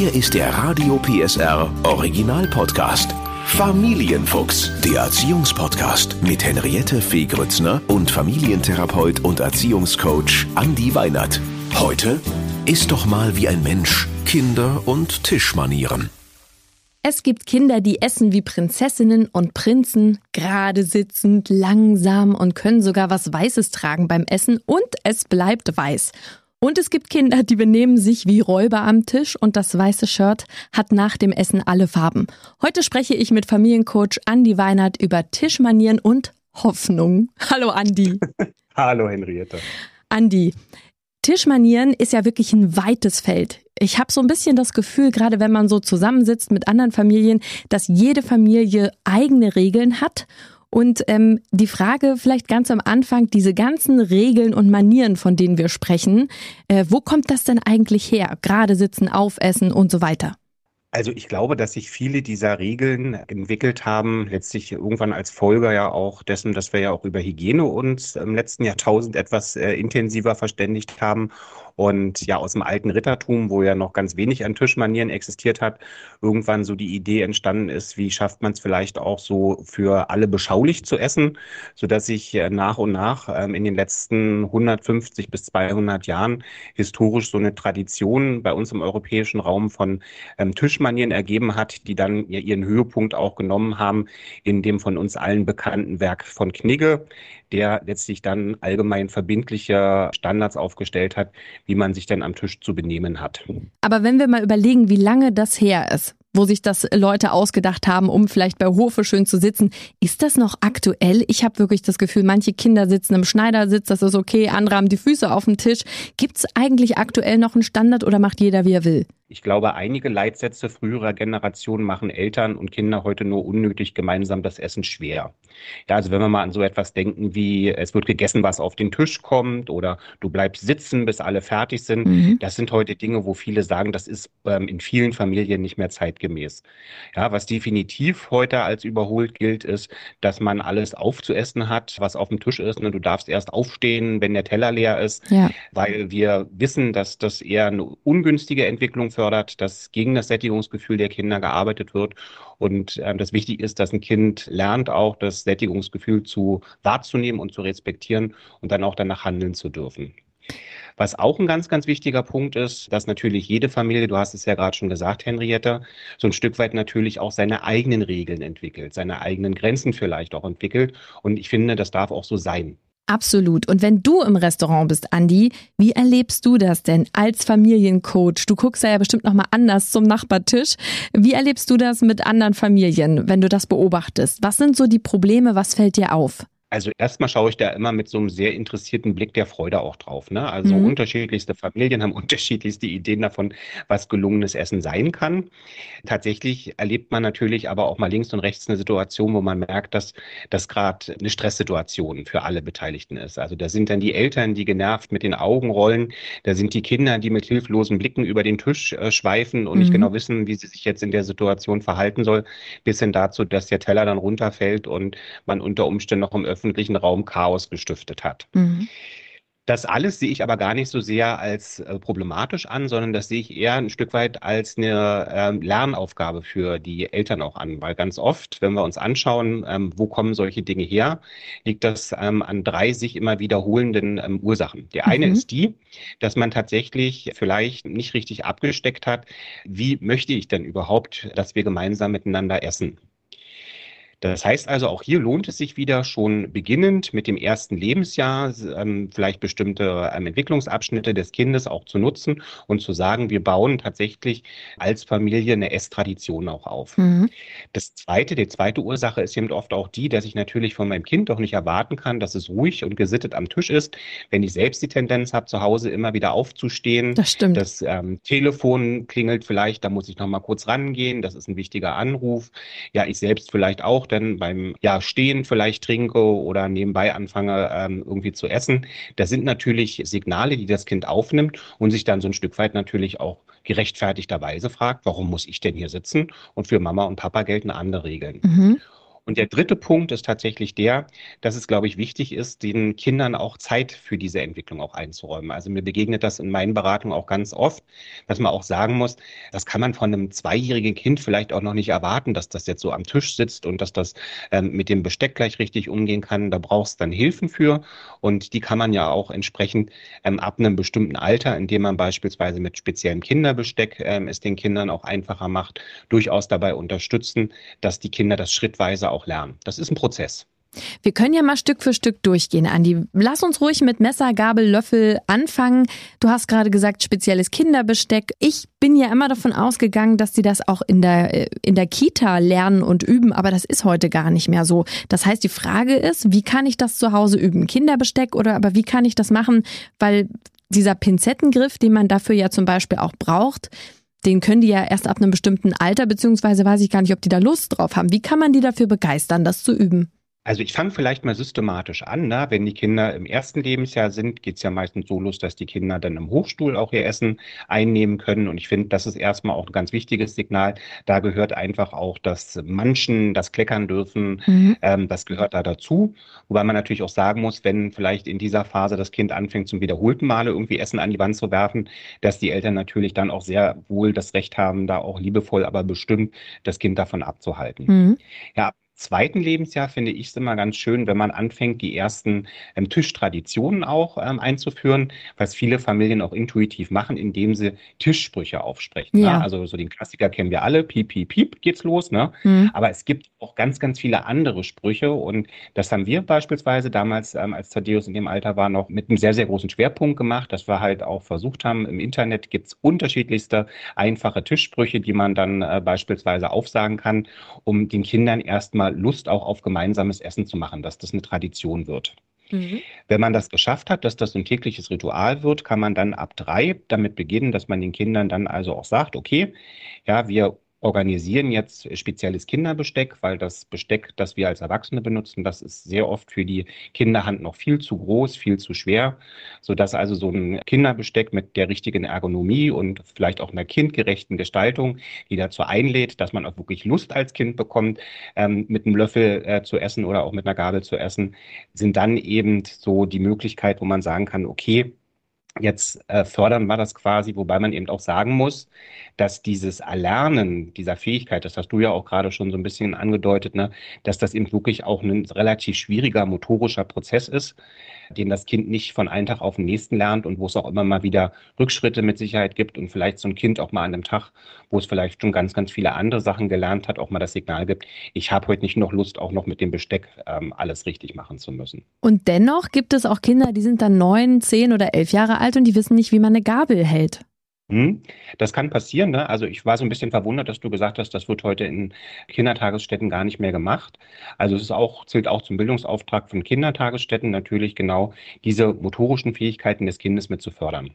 Hier ist der Radio PSR Original Podcast. Familienfuchs, der Erziehungspodcast mit Henriette Fee Grützner und Familientherapeut und Erziehungscoach Andi Weinert. Heute ist doch mal wie ein Mensch Kinder- und Tischmanieren. Es gibt Kinder, die essen wie Prinzessinnen und Prinzen, gerade sitzend, langsam und können sogar was Weißes tragen beim Essen und es bleibt weiß. Und es gibt Kinder, die benehmen sich wie Räuber am Tisch und das weiße Shirt hat nach dem Essen alle Farben. Heute spreche ich mit Familiencoach Andi Weinert über Tischmanieren und Hoffnung. Hallo Andi. Hallo Henriette. Andi, Tischmanieren ist ja wirklich ein weites Feld. Ich habe so ein bisschen das Gefühl, gerade wenn man so zusammensitzt mit anderen Familien, dass jede Familie eigene Regeln hat und ähm, die Frage vielleicht ganz am Anfang, diese ganzen Regeln und Manieren, von denen wir sprechen, äh, wo kommt das denn eigentlich her? Gerade sitzen, aufessen und so weiter. Also ich glaube, dass sich viele dieser Regeln entwickelt haben, letztlich irgendwann als Folge ja auch dessen, dass wir ja auch über Hygiene uns im letzten Jahrtausend etwas äh, intensiver verständigt haben und ja aus dem alten Rittertum, wo ja noch ganz wenig an Tischmanieren existiert hat, irgendwann so die Idee entstanden ist, wie schafft man es vielleicht auch so für alle beschaulich zu essen, sodass sich äh, nach und nach ähm, in den letzten 150 bis 200 Jahren historisch so eine Tradition bei uns im europäischen Raum von ähm, Tischmanieren ergeben hat, die dann ihren Höhepunkt auch genommen haben in dem von uns allen bekannten Werk von Knigge, der letztlich dann allgemein verbindliche Standards aufgestellt hat, wie man sich denn am Tisch zu benehmen hat. Aber wenn wir mal überlegen, wie lange das her ist, wo sich das Leute ausgedacht haben, um vielleicht bei Hofe schön zu sitzen. Ist das noch aktuell? Ich habe wirklich das Gefühl, manche Kinder sitzen im Schneidersitz, das ist okay, andere haben die Füße auf dem Tisch. Gibt es eigentlich aktuell noch einen Standard oder macht jeder, wie er will? Ich glaube, einige Leitsätze früherer Generationen machen Eltern und Kinder heute nur unnötig gemeinsam das Essen schwer. Ja, also wenn wir mal an so etwas denken wie, es wird gegessen, was auf den Tisch kommt oder du bleibst sitzen, bis alle fertig sind, mhm. das sind heute Dinge, wo viele sagen, das ist ähm, in vielen Familien nicht mehr zeitgemäß. Ja, was definitiv heute als überholt gilt, ist, dass man alles aufzuessen hat, was auf dem Tisch ist. Und ne? du darfst erst aufstehen, wenn der Teller leer ist, ja. weil wir wissen, dass das eher eine ungünstige Entwicklung fördert, dass gegen das Sättigungsgefühl der Kinder gearbeitet wird. Und ähm, das wichtig ist, dass ein Kind lernt auch das Sättigungsgefühl zu wahrzunehmen und zu respektieren und dann auch danach handeln zu dürfen. Was auch ein ganz, ganz wichtiger Punkt ist, dass natürlich jede Familie, du hast es ja gerade schon gesagt, Henriette, so ein Stück weit natürlich auch seine eigenen Regeln entwickelt, seine eigenen Grenzen vielleicht auch entwickelt. Und ich finde, das darf auch so sein. Absolut. Und wenn du im Restaurant bist, Andi, wie erlebst du das denn als Familiencoach? Du guckst ja bestimmt noch mal anders zum Nachbartisch. Wie erlebst du das mit anderen Familien, wenn du das beobachtest? Was sind so die Probleme? Was fällt dir auf? Also erstmal schaue ich da immer mit so einem sehr interessierten Blick der Freude auch drauf. Ne? Also mhm. unterschiedlichste Familien haben unterschiedlichste Ideen davon, was gelungenes Essen sein kann. Tatsächlich erlebt man natürlich aber auch mal links und rechts eine Situation, wo man merkt, dass das gerade eine Stresssituation für alle Beteiligten ist. Also da sind dann die Eltern, die genervt mit den Augen rollen. Da sind die Kinder, die mit hilflosen Blicken über den Tisch äh, schweifen und mhm. nicht genau wissen, wie sie sich jetzt in der Situation verhalten soll, bis hin dazu, dass der Teller dann runterfällt und man unter Umständen noch im öffentlichen Raum Chaos gestiftet hat. Mhm. Das alles sehe ich aber gar nicht so sehr als äh, problematisch an, sondern das sehe ich eher ein Stück weit als eine ähm, Lernaufgabe für die Eltern auch an. Weil ganz oft, wenn wir uns anschauen, ähm, wo kommen solche Dinge her, liegt das ähm, an drei sich immer wiederholenden Ursachen. Die eine mhm. ist die, dass man tatsächlich vielleicht nicht richtig abgesteckt hat, wie möchte ich denn überhaupt, dass wir gemeinsam miteinander essen. Das heißt also, auch hier lohnt es sich wieder schon beginnend mit dem ersten Lebensjahr, ähm, vielleicht bestimmte ähm, Entwicklungsabschnitte des Kindes auch zu nutzen und zu sagen, wir bauen tatsächlich als Familie eine Esstradition auch auf. Mhm. Das zweite, die zweite Ursache ist eben oft auch die, dass ich natürlich von meinem Kind doch nicht erwarten kann, dass es ruhig und gesittet am Tisch ist, wenn ich selbst die Tendenz habe, zu Hause immer wieder aufzustehen. Das stimmt. Das ähm, Telefon klingelt vielleicht, da muss ich noch mal kurz rangehen, das ist ein wichtiger Anruf. Ja, ich selbst vielleicht auch dann beim ja, Stehen vielleicht trinke oder nebenbei anfange ähm, irgendwie zu essen. Das sind natürlich Signale, die das Kind aufnimmt und sich dann so ein Stück weit natürlich auch gerechtfertigterweise fragt, warum muss ich denn hier sitzen? Und für Mama und Papa gelten andere Regeln. Mhm. Und der dritte Punkt ist tatsächlich der, dass es, glaube ich, wichtig ist, den Kindern auch Zeit für diese Entwicklung auch einzuräumen. Also mir begegnet das in meinen Beratungen auch ganz oft, dass man auch sagen muss, das kann man von einem zweijährigen Kind vielleicht auch noch nicht erwarten, dass das jetzt so am Tisch sitzt und dass das ähm, mit dem Besteck gleich richtig umgehen kann. Da brauchst dann Hilfen für und die kann man ja auch entsprechend ähm, ab einem bestimmten Alter, indem man beispielsweise mit speziellem Kinderbesteck ähm, es den Kindern auch einfacher macht, durchaus dabei unterstützen, dass die Kinder das schrittweise auch lernen. Das ist ein Prozess. Wir können ja mal Stück für Stück durchgehen, Andi. Lass uns ruhig mit Messer, Gabel, Löffel anfangen. Du hast gerade gesagt, spezielles Kinderbesteck. Ich bin ja immer davon ausgegangen, dass sie das auch in der, äh, in der Kita lernen und üben, aber das ist heute gar nicht mehr so. Das heißt, die Frage ist, wie kann ich das zu Hause üben? Kinderbesteck oder aber wie kann ich das machen? Weil dieser Pinzettengriff, den man dafür ja zum Beispiel auch braucht, den können die ja erst ab einem bestimmten Alter, beziehungsweise weiß ich gar nicht, ob die da Lust drauf haben. Wie kann man die dafür begeistern, das zu üben? Also ich fange vielleicht mal systematisch an. Ne? Wenn die Kinder im ersten Lebensjahr sind, geht es ja meistens so los, dass die Kinder dann im Hochstuhl auch ihr Essen einnehmen können. Und ich finde, das ist erstmal auch ein ganz wichtiges Signal. Da gehört einfach auch das Manchen, das Kleckern dürfen, mhm. ähm, das gehört da dazu. Wobei man natürlich auch sagen muss, wenn vielleicht in dieser Phase das Kind anfängt, zum wiederholten Male irgendwie Essen an die Wand zu werfen, dass die Eltern natürlich dann auch sehr wohl das Recht haben, da auch liebevoll, aber bestimmt das Kind davon abzuhalten. Mhm. Ja, zweiten Lebensjahr finde ich es immer ganz schön, wenn man anfängt, die ersten ähm, Tischtraditionen auch ähm, einzuführen, was viele Familien auch intuitiv machen, indem sie Tischsprüche aufsprechen. Ne? Ja. Ne? Also so den Klassiker kennen wir alle, piep, piep, piep geht's los. Ne? Mhm. Aber es gibt auch ganz, ganz viele andere Sprüche und das haben wir beispielsweise damals, ähm, als Thaddeus in dem Alter war, noch mit einem sehr, sehr großen Schwerpunkt gemacht, dass wir halt auch versucht haben, im Internet gibt es unterschiedlichste einfache Tischsprüche, die man dann äh, beispielsweise aufsagen kann, um den Kindern erstmal Lust auch auf gemeinsames Essen zu machen, dass das eine Tradition wird. Mhm. Wenn man das geschafft hat, dass das ein tägliches Ritual wird, kann man dann ab drei damit beginnen, dass man den Kindern dann also auch sagt, okay, ja, wir organisieren jetzt spezielles Kinderbesteck, weil das Besteck, das wir als Erwachsene benutzen, das ist sehr oft für die Kinderhand noch viel zu groß, viel zu schwer, sodass also so ein Kinderbesteck mit der richtigen Ergonomie und vielleicht auch einer kindgerechten Gestaltung, die dazu einlädt, dass man auch wirklich Lust als Kind bekommt, ähm, mit einem Löffel äh, zu essen oder auch mit einer Gabel zu essen, sind dann eben so die Möglichkeit, wo man sagen kann, okay, Jetzt äh, fördern wir das quasi, wobei man eben auch sagen muss, dass dieses Erlernen dieser Fähigkeit, das hast du ja auch gerade schon so ein bisschen angedeutet, ne, dass das eben wirklich auch ein relativ schwieriger motorischer Prozess ist, den das Kind nicht von einem Tag auf den nächsten lernt und wo es auch immer mal wieder Rückschritte mit Sicherheit gibt und vielleicht so ein Kind auch mal an einem Tag, wo es vielleicht schon ganz, ganz viele andere Sachen gelernt hat, auch mal das Signal gibt, ich habe heute nicht noch Lust, auch noch mit dem Besteck ähm, alles richtig machen zu müssen. Und dennoch gibt es auch Kinder, die sind dann neun, zehn oder elf Jahre alt und die wissen nicht, wie man eine Gabel hält. Hm, das kann passieren. Ne? Also ich war so ein bisschen verwundert, dass du gesagt hast, das wird heute in Kindertagesstätten gar nicht mehr gemacht. Also es ist auch, zählt auch zum Bildungsauftrag von Kindertagesstätten natürlich genau diese motorischen Fähigkeiten des Kindes mit zu fördern.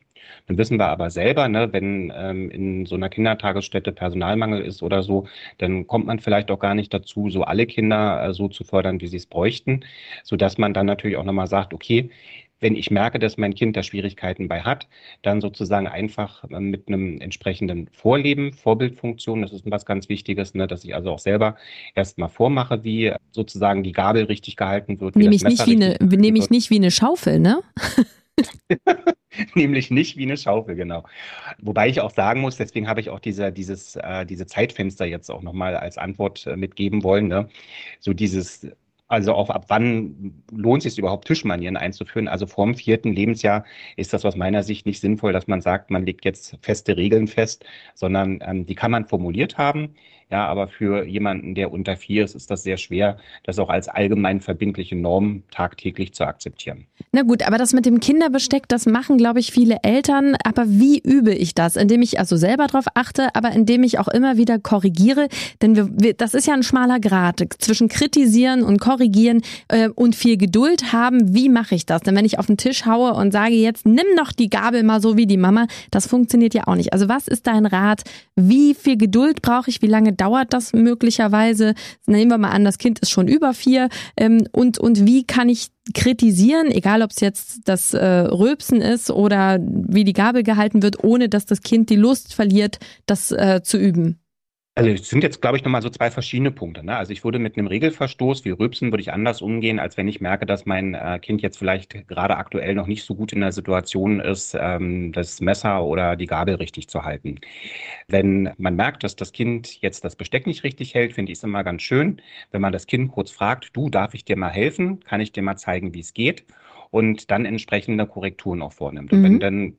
Dann wissen wir aber selber, ne, wenn ähm, in so einer Kindertagesstätte Personalmangel ist oder so, dann kommt man vielleicht auch gar nicht dazu, so alle Kinder äh, so zu fördern, wie sie es bräuchten, sodass man dann natürlich auch nochmal sagt, okay, wenn ich merke, dass mein Kind da Schwierigkeiten bei hat, dann sozusagen einfach äh, mit einem entsprechenden Vorleben, Vorbildfunktion, das ist was ganz Wichtiges, ne, dass ich also auch selber erstmal vormache, wie sozusagen die Gabel richtig gehalten wird. Nehme ich, nicht wie eine, nehme ich nicht wie eine Schaufel, ne? Nämlich nicht wie eine Schaufel, genau. Wobei ich auch sagen muss, deswegen habe ich auch diese, dieses, äh, diese Zeitfenster jetzt auch nochmal als Antwort äh, mitgeben wollen. Ne? So dieses also auch ab wann lohnt es sich überhaupt Tischmanieren einzuführen? Also vor dem vierten Lebensjahr ist das aus meiner Sicht nicht sinnvoll, dass man sagt, man legt jetzt feste Regeln fest, sondern ähm, die kann man formuliert haben. Ja, aber für jemanden, der unter vier ist, ist das sehr schwer, das auch als allgemein verbindliche Norm tagtäglich zu akzeptieren. Na gut, aber das mit dem Kinderbesteck, das machen, glaube ich, viele Eltern. Aber wie übe ich das? Indem ich also selber darauf achte, aber indem ich auch immer wieder korrigiere. Denn wir, wir, das ist ja ein schmaler Grad zwischen kritisieren und korrigieren äh, und viel Geduld haben. Wie mache ich das? Denn wenn ich auf den Tisch haue und sage jetzt, nimm noch die Gabel mal so wie die Mama, das funktioniert ja auch nicht. Also was ist dein Rat? Wie viel Geduld brauche ich? Wie lange dauert das möglicherweise? Nehmen wir mal an, das Kind ist schon über vier. Ähm, und, und wie kann ich kritisieren, egal ob es jetzt das äh, Rülpsen ist oder wie die Gabel gehalten wird, ohne dass das Kind die Lust verliert, das äh, zu üben? Also es sind jetzt, glaube ich, nochmal so zwei verschiedene Punkte. Ne? Also ich würde mit einem Regelverstoß wie Rübsen würde ich anders umgehen, als wenn ich merke, dass mein äh, Kind jetzt vielleicht gerade aktuell noch nicht so gut in der Situation ist, ähm, das Messer oder die Gabel richtig zu halten. Wenn man merkt, dass das Kind jetzt das Besteck nicht richtig hält, finde ich es immer ganz schön, wenn man das Kind kurz fragt, du, darf ich dir mal helfen? Kann ich dir mal zeigen, wie es geht? Und dann entsprechende Korrekturen auch vornimmt. Und wenn Mhm. dann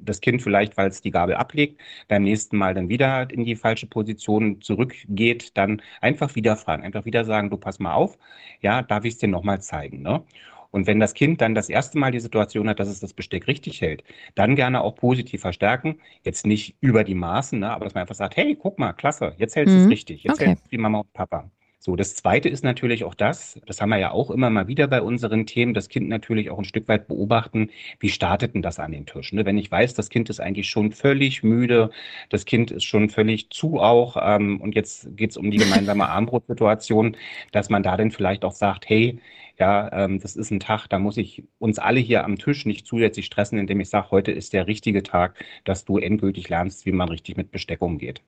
das Kind vielleicht, weil es die Gabel ablegt, beim nächsten Mal dann wieder in die falsche Position zurückgeht, dann einfach wieder fragen, einfach wieder sagen, du pass mal auf, ja, darf ich es dir nochmal zeigen, ne? Und wenn das Kind dann das erste Mal die Situation hat, dass es das Besteck richtig hält, dann gerne auch positiv verstärken. Jetzt nicht über die Maßen, ne, aber dass man einfach sagt, hey, guck mal, klasse, jetzt hältst du es Mhm. richtig, jetzt Okay. hältst du wie Mama und Papa. So, das Zweite ist natürlich auch das, das haben wir ja auch immer mal wieder bei unseren Themen, das Kind natürlich auch ein Stück weit beobachten, wie startet denn das an den Tisch? Ne? Wenn ich weiß, das Kind ist eigentlich schon völlig müde, das Kind ist schon völlig zu auch ähm, und jetzt geht es um die gemeinsame Armbrutsituation, dass man da dann vielleicht auch sagt, hey, ja, ähm, das ist ein Tag, da muss ich uns alle hier am Tisch nicht zusätzlich stressen, indem ich sage, heute ist der richtige Tag, dass du endgültig lernst, wie man richtig mit Besteck umgeht.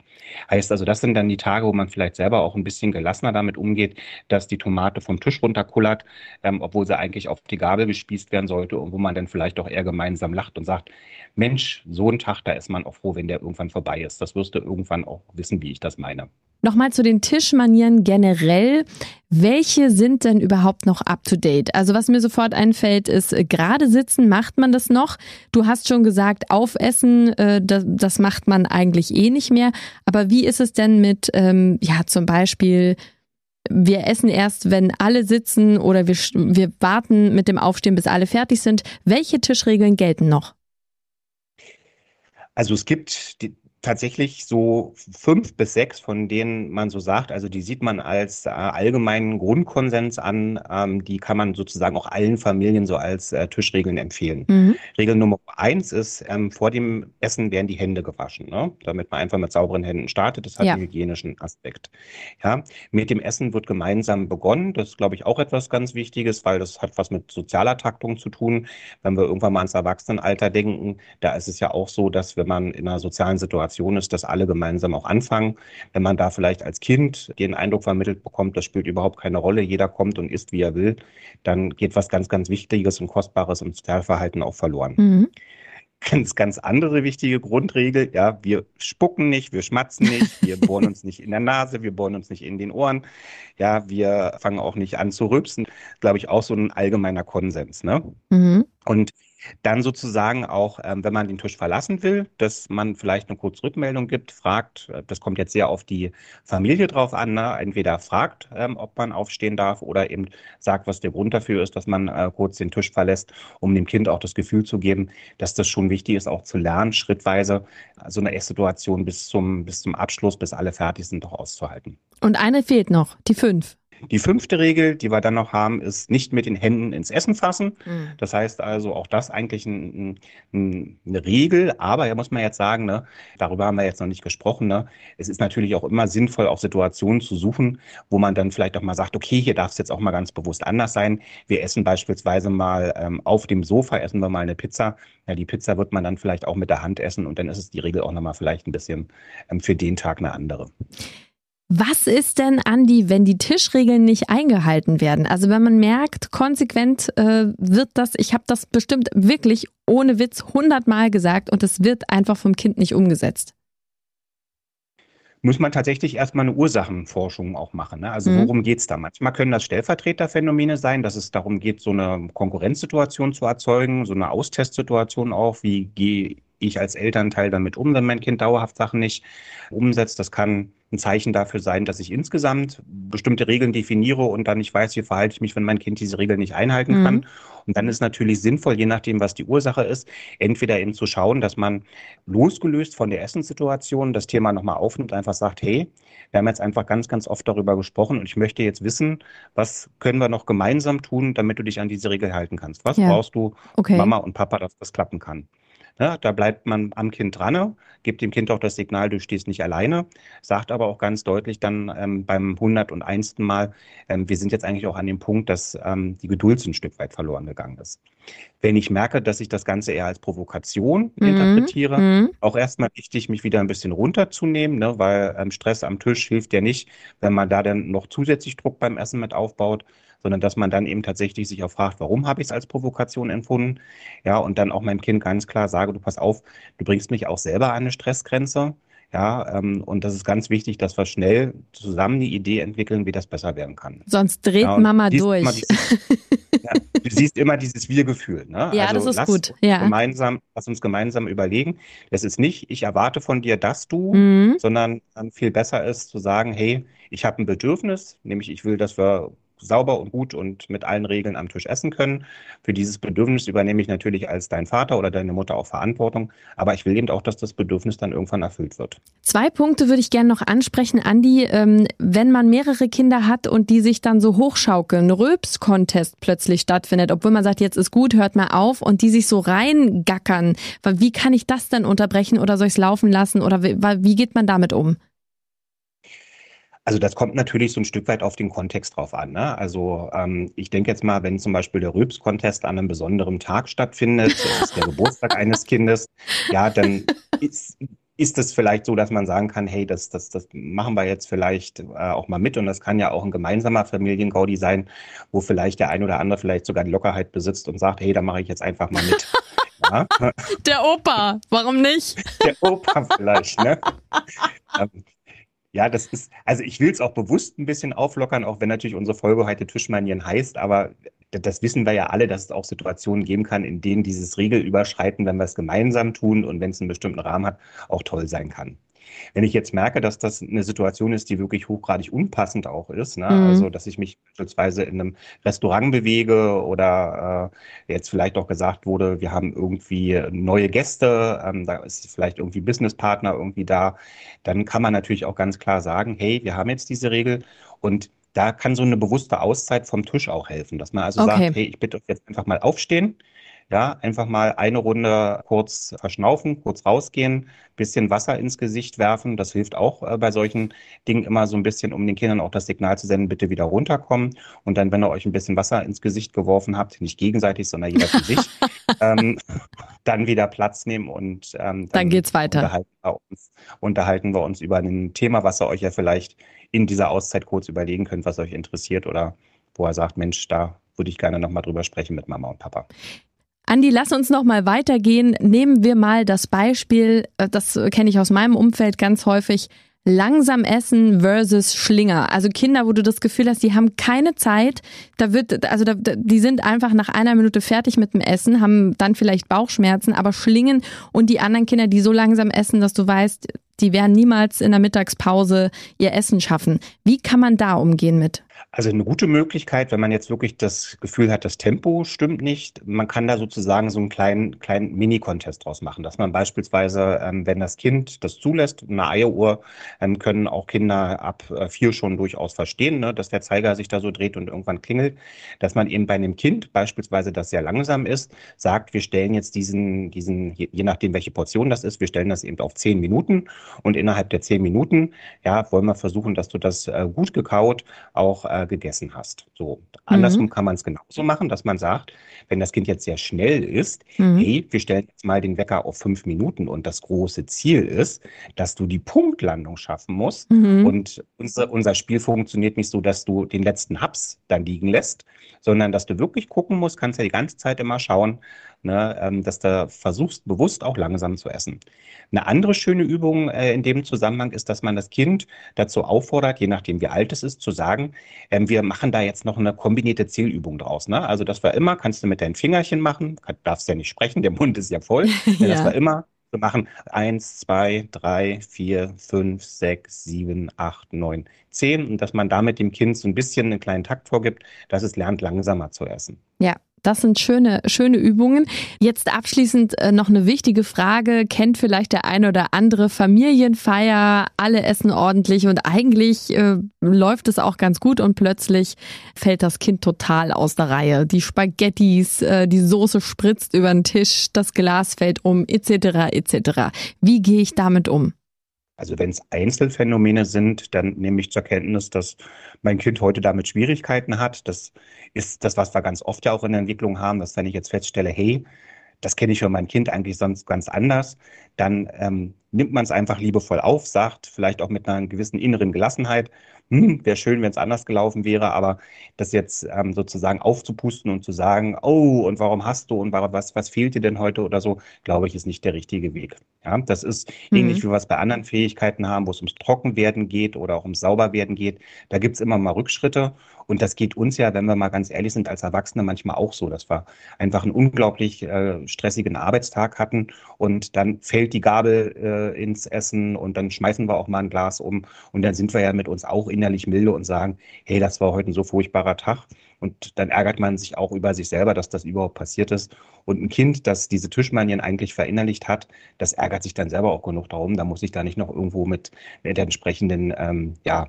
Heißt also, das sind dann die Tage, wo man vielleicht selber auch ein bisschen gelassener damit umgeht, dass die Tomate vom Tisch runterkullert, ähm, obwohl sie eigentlich auf die Gabel gespießt werden sollte und wo man dann vielleicht auch eher gemeinsam lacht und sagt, Mensch, so ein Tag, da ist man auch froh, wenn der irgendwann vorbei ist. Das wirst du irgendwann auch wissen, wie ich das meine. Nochmal zu den Tischmanieren generell. Welche sind denn überhaupt noch up to date? Also was mir sofort einfällt, ist äh, gerade sitzen, macht man das noch? Du hast schon gesagt, aufessen, äh, das, das macht man eigentlich eh nicht mehr. Aber wie ist es denn mit, ähm, ja, zum Beispiel, wir essen erst, wenn alle sitzen oder wir, wir warten mit dem Aufstehen, bis alle fertig sind. Welche Tischregeln gelten noch? Also es gibt die, tatsächlich so fünf bis sechs, von denen man so sagt, also die sieht man als äh, allgemeinen Grundkonsens an, ähm, die kann man sozusagen auch allen Familien so als äh, Tischregeln empfehlen. Mhm. Regel Nummer eins ist, ähm, vor dem Essen werden die Hände gewaschen, ne? Damit man einfach mit sauberen Händen startet. Das hat Ja. einen hygienischen Aspekt. Ja, mit dem Essen wird gemeinsam begonnen. Das ist, glaube ich, auch etwas ganz Wichtiges, weil das hat was mit sozialer Taktung zu tun. Wenn wir irgendwann mal ans Erwachsenenalter denken, da ist es ja auch so, dass wenn man in einer sozialen Situation ist, dass alle gemeinsam auch anfangen. Wenn man da vielleicht als Kind den Eindruck vermittelt bekommt, das spielt überhaupt keine Rolle, jeder kommt und isst, wie er will, dann geht was ganz, ganz Wichtiges und Kostbares im Sozialverhalten auch verloren Mhm. ganz, ganz andere wichtige Grundregel. Ja, wir spucken nicht, wir schmatzen nicht, wir bohren uns nicht in der Nase, wir bohren uns nicht in den Ohren. Ja, wir fangen auch nicht an zu rülpsen. Glaube ich auch so ein allgemeiner Konsens. Ne? Mhm. Und dann sozusagen auch, ähm, wenn man den Tisch verlassen will, dass man vielleicht eine kurze Rückmeldung gibt, fragt, äh, das kommt jetzt sehr auf die Familie drauf an, ne? entweder fragt, ähm, ob man aufstehen darf oder eben sagt, was der Grund dafür ist, dass man äh, kurz den Tisch verlässt, um dem Kind auch das Gefühl zu geben, dass das schon wichtig ist, auch zu lernen, schrittweise so eine Esssituation bis zum, bis zum Abschluss, bis alle fertig sind, doch auszuhalten. Und eine fehlt noch, die fünf. Die fünfte Regel, die wir dann noch haben, ist nicht mit den Händen ins Essen fassen. Das heißt also auch das eigentlich ein, ein, eine Regel, aber ja muss man jetzt sagen, ne, darüber haben wir jetzt noch nicht gesprochen. Ne, es ist natürlich auch immer sinnvoll, auch Situationen zu suchen, wo man dann vielleicht auch mal sagt, okay, hier darf es jetzt auch mal ganz bewusst anders sein. Wir essen beispielsweise mal ähm, auf dem Sofa, essen wir mal eine Pizza. Ja, die Pizza wird man dann vielleicht auch mit der Hand essen und dann ist es die Regel auch nochmal vielleicht ein bisschen ähm, für den Tag eine andere. Was ist denn, Andi, wenn die Tischregeln nicht eingehalten werden? Also wenn man merkt, konsequent äh, wird das, ich habe das bestimmt wirklich ohne Witz hundertmal gesagt und es wird einfach vom Kind nicht umgesetzt. muss man tatsächlich erstmal eine Ursachenforschung auch machen. Ne? Also Mhm. worum geht's da? Manchmal können das Stellvertreterphänomene sein, dass es darum geht, so eine Konkurrenzsituation zu erzeugen, so eine Austestsituation auch. Wie gehe ich als Elternteil damit um, wenn mein Kind dauerhaft Sachen nicht umsetzt? Das kann ein Zeichen dafür sein, dass ich insgesamt bestimmte Regeln definiere und dann nicht weiß, wie verhalte ich mich, wenn mein Kind diese Regeln nicht einhalten Mhm. kann. Und dann ist natürlich sinnvoll, je nachdem, was die Ursache ist, entweder eben zu schauen, dass man losgelöst von der Essenssituation das Thema nochmal aufnimmt, einfach sagt, hey, wir haben jetzt einfach ganz, ganz oft darüber gesprochen und ich möchte jetzt wissen, was können wir noch gemeinsam tun, damit du dich an diese Regel halten kannst? Was Ja. brauchst du, Okay. Mama und Papa, dass das klappen kann? Ne? Da bleibt man am Kind dran, gibt dem Kind auch das Signal, du stehst nicht alleine, sagt aber auch ganz deutlich dann ähm, beim 101. Mal, ähm, wir sind jetzt eigentlich auch an dem Punkt, dass ähm, die Geduld ein Stück weit verloren gegangen ist. Wenn ich merke, dass ich das Ganze eher als Provokation mhm. interpretiere, mhm. auch erstmal wichtig, mich wieder ein bisschen runterzunehmen, ne? weil ähm, Stress am Tisch hilft ja nicht, wenn man da dann noch zusätzlich Druck beim Essen mit aufbaut sondern dass man dann eben tatsächlich sich auch fragt, warum habe ich es als Provokation empfunden? Ja, und dann auch meinem Kind ganz klar sage, du pass auf, du bringst mich auch selber an eine Stressgrenze. Ja, ähm, und das ist ganz wichtig, dass wir schnell zusammen die Idee entwickeln, wie das besser werden kann. Sonst dreht ja, Mama durch. Dieses, ja, du siehst immer dieses Wir-Gefühl. Ne? Ja, also das ist gut. Ja. Gemeinsam, lass uns gemeinsam überlegen. Es ist nicht, ich erwarte von dir, dass du, mhm. sondern viel besser ist zu sagen, hey, ich habe ein Bedürfnis, nämlich ich will, dass wir sauber und gut und mit allen Regeln am Tisch essen können. Für dieses Bedürfnis übernehme ich natürlich als dein Vater oder deine Mutter auch Verantwortung. Aber ich will eben auch, dass das Bedürfnis dann irgendwann erfüllt wird. Zwei Punkte würde ich gerne noch ansprechen, Andi. Ähm, wenn man mehrere Kinder hat und die sich dann so hochschaukeln, Röps-Contest plötzlich stattfindet, obwohl man sagt, jetzt ist gut, hört mal auf und die sich so reingackern. Wie kann ich das dann unterbrechen oder soll ich es laufen lassen oder wie geht man damit um? Also das kommt natürlich so ein Stück weit auf den Kontext drauf an. Ne? Also ähm, ich denke jetzt mal, wenn zum Beispiel der Rülps-Contest an einem besonderen Tag stattfindet, das ist der Geburtstag eines Kindes, ja, dann ist, ist es vielleicht so, dass man sagen kann, hey, das, das, das machen wir jetzt vielleicht äh, auch mal mit. Und das kann ja auch ein gemeinsamer Familiengaudi sein, wo vielleicht der ein oder andere vielleicht sogar die Lockerheit besitzt und sagt, hey, da mache ich jetzt einfach mal mit. Ja. Der Opa, warum nicht? Der Opa vielleicht, ne? Ja, das ist, also ich will es auch bewusst ein bisschen auflockern, auch wenn natürlich unsere Folge heute Tischmanieren heißt, aber das wissen wir ja alle, dass es auch Situationen geben kann, in denen dieses Regelüberschreiten, wenn wir es gemeinsam tun und wenn es einen bestimmten Rahmen hat, auch toll sein kann. Wenn ich jetzt merke, dass das eine Situation ist, die wirklich hochgradig unpassend auch ist, ne? Mhm. also dass ich mich beispielsweise in einem Restaurant bewege oder äh, jetzt vielleicht auch gesagt wurde, wir haben irgendwie neue Gäste, ähm, da ist vielleicht irgendwie Businesspartner irgendwie da, dann kann man natürlich auch ganz klar sagen, hey, wir haben jetzt diese Regel und da kann so eine bewusste Auszeit vom Tisch auch helfen, dass man also okay. sagt, hey, ich bitte euch jetzt einfach mal aufstehen. Ja, einfach mal eine Runde kurz verschnaufen, kurz rausgehen, bisschen Wasser ins Gesicht werfen. Das hilft auch äh, bei solchen Dingen immer so ein bisschen, um den Kindern auch das Signal zu senden, bitte wieder runterkommen. Und dann, wenn ihr euch ein bisschen Wasser ins Gesicht geworfen habt, nicht gegenseitig, sondern jeder für sich, ähm, dann wieder Platz nehmen und ähm, dann, dann geht's weiter. Unterhalten wir, uns, unterhalten wir uns über ein Thema, was ihr euch ja vielleicht in dieser Auszeit kurz überlegen könnt, was euch interessiert oder wo er sagt, Mensch, da würde ich gerne nochmal drüber sprechen mit Mama und Papa. Andi, lass uns noch mal weitergehen. Nehmen wir mal das Beispiel, äh, das kenne ich aus meinem Umfeld ganz häufig, langsam essen versus Schlinger. Also Kinder, wo du das Gefühl hast, die haben keine Zeit. Da wird, also da, die sind einfach nach einer Minute fertig mit dem Essen, haben dann vielleicht Bauchschmerzen, aber Schlingen und die anderen Kinder, die so langsam essen, dass du weißt, die werden niemals in der Mittagspause ihr Essen schaffen. Wie kann man da umgehen mit? Also eine gute Möglichkeit, wenn man jetzt wirklich das Gefühl hat, das Tempo stimmt nicht, man kann da sozusagen so einen kleinen, kleinen Mini-Contest draus machen, dass man beispielsweise, ähm, wenn das Kind das zulässt, eine Eieruhr, ähm, können auch Kinder ab äh, vier schon durchaus verstehen, ne, dass der Zeiger sich da so dreht und irgendwann klingelt, dass man eben bei einem Kind beispielsweise, das sehr langsam ist, sagt, wir stellen jetzt diesen, diesen, je, nachdem welche Portion das ist, wir stellen das eben auf zehn Minuten und innerhalb der zehn Minuten, ja, wollen wir versuchen, dass du das äh, gut gekaut auch äh, gegessen hast. So, andersrum mhm. kann man es genauso machen, dass man sagt, wenn das Kind jetzt sehr schnell ist, mhm. hey, wir stellen jetzt mal den Wecker auf fünf Minuten und das große Ziel ist, dass du die Punktlandung schaffen musst. Mhm. Und unser, unser Spiel funktioniert nicht so, dass du den letzten Haps dann liegen lässt, sondern dass du wirklich gucken musst, kannst ja die ganze Zeit immer schauen, ne, ähm, dass du versuchst, bewusst auch langsam zu essen. Eine andere schöne Übung äh, in dem Zusammenhang ist, dass man das Kind dazu auffordert, je nachdem wie alt es ist, zu sagen, ähm, wir machen da jetzt noch eine kombinierte Zählübung draus. Ne? Also das war immer, kannst du mit deinen Fingerchen machen, darfst ja nicht sprechen, der Mund ist ja voll. ja. Das war immer wir machen eins, zwei, drei, vier, fünf, sechs, sieben, acht, neun, zehn und dass man damit dem Kind so ein bisschen einen kleinen Takt vorgibt, dass es lernt, langsamer zu essen. Ja, Das sind schöne, schöne Übungen. Jetzt abschließend äh, noch eine wichtige Frage. Kennt vielleicht der eine oder andere Familienfeier? Alle essen ordentlich und eigentlich äh, läuft es auch ganz gut und plötzlich fällt das Kind total aus der Reihe. Die Spaghettis, äh, die Soße spritzt über den Tisch, das Glas fällt um, etc. etc. Wie gehe ich damit um? Also wenn es Einzelfänomene sind, dann nehme ich zur Kenntnis, dass mein Kind heute damit Schwierigkeiten hat. Das ist das, was wir ganz oft ja auch in der Entwicklung haben, dass wenn ich jetzt feststelle, hey, das kenne ich für mein Kind eigentlich sonst ganz anders, dann ähm, nimmt man es einfach liebevoll auf, sagt vielleicht auch mit einer gewissen inneren Gelassenheit, hm, wäre schön, wenn es anders gelaufen wäre, aber das jetzt ähm, sozusagen aufzupusten und zu sagen, oh, und warum hast du und was, was fehlt dir denn heute oder so, glaube ich, ist nicht der richtige Weg. Ja, das ist mhm. ähnlich wie wir es bei anderen Fähigkeiten haben, wo es ums Trockenwerden geht oder auch ums Sauberwerden geht. Da gibt es immer mal Rückschritte und das geht uns ja, wenn wir mal ganz ehrlich sind, als Erwachsene manchmal auch so, dass wir einfach einen unglaublich äh, stressigen Arbeitstag hatten und dann fällt die Gabel äh, ins Essen und dann schmeißen wir auch mal ein Glas um und dann sind wir ja mit uns auch innerlich milde und sagen, hey, das war heute ein so furchtbarer Tag. Und dann ärgert man sich auch über sich selber, dass das überhaupt passiert ist. Und ein Kind, das diese Tischmanien eigentlich verinnerlicht hat, das ärgert sich dann selber auch genug darum. Da muss ich da nicht noch irgendwo mit, der entsprechenden ähm, ja,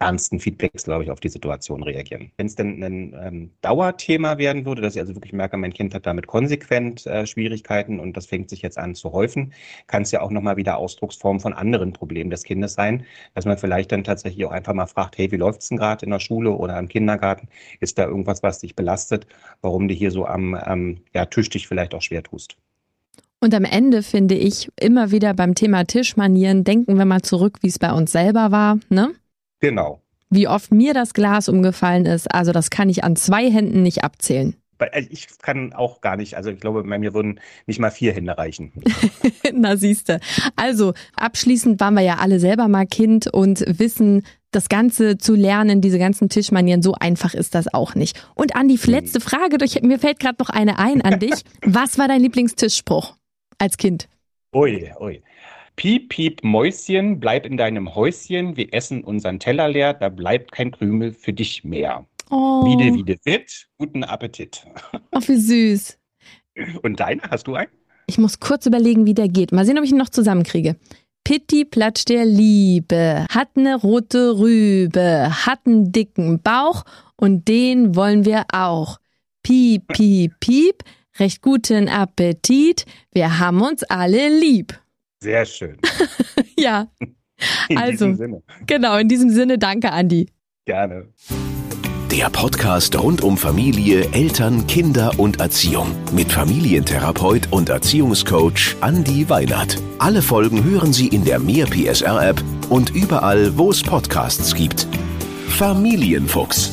ernsten Feedbacks, glaube ich, auf die Situation reagieren. Wenn es denn ein ähm, Dauerthema werden würde, dass ich also wirklich merke, mein Kind hat damit konsequent äh, Schwierigkeiten und das fängt sich jetzt an zu häufen, kann es ja auch nochmal wieder Ausdrucksform von anderen Problemen des Kindes sein, dass man vielleicht dann tatsächlich auch einfach mal fragt, hey, wie läuft es denn gerade in der Schule oder im Kindergarten? Ist da irgendwas, was dich belastet, warum du hier so am ähm, ja, Tisch dich vielleicht auch schwer tust? Und am Ende finde ich immer wieder beim Thema Tischmanieren, denken wir mal zurück, wie es bei uns selber war, ne? Genau. Wie oft mir das Glas umgefallen ist, also das kann ich an zwei Händen nicht abzählen. Also ich kann auch gar nicht, also ich glaube, bei mir würden nicht mal vier Hände reichen. Na siehste. Also abschließend waren wir ja alle selber mal Kind und wissen, das Ganze zu lernen, diese ganzen Tischmanieren, so einfach ist das auch nicht. Und Andi, letzte hm. Frage, durch, mir fällt gerade noch eine ein an dich. Was war dein Lieblingstischspruch als Kind? Ui, ui. Piep, piep, Mäuschen, bleib in deinem Häuschen, wir essen unseren Teller leer, da bleibt kein Krümel für dich mehr. Oh. Wiede, wiede, witt, guten Appetit. Ach, wie süß. Und deine, hast du einen? Ich muss kurz überlegen, wie der geht. Mal sehen, ob ich ihn noch zusammenkriege. Pitti Platsch der Liebe, hat ne rote Rübe, hat einen dicken Bauch und den wollen wir auch. Piep, piep, piep, recht guten Appetit, wir haben uns alle lieb. Sehr schön. ja. In also, diesem Sinne. Genau, in diesem Sinne, danke, Andi. Gerne. Der Podcast rund um Familie, Eltern, Kinder und Erziehung mit Familientherapeut und Erziehungscoach Andi Weinert. Alle Folgen hören Sie in der Mehr PSR App und überall, wo es Podcasts gibt. Familienfuchs,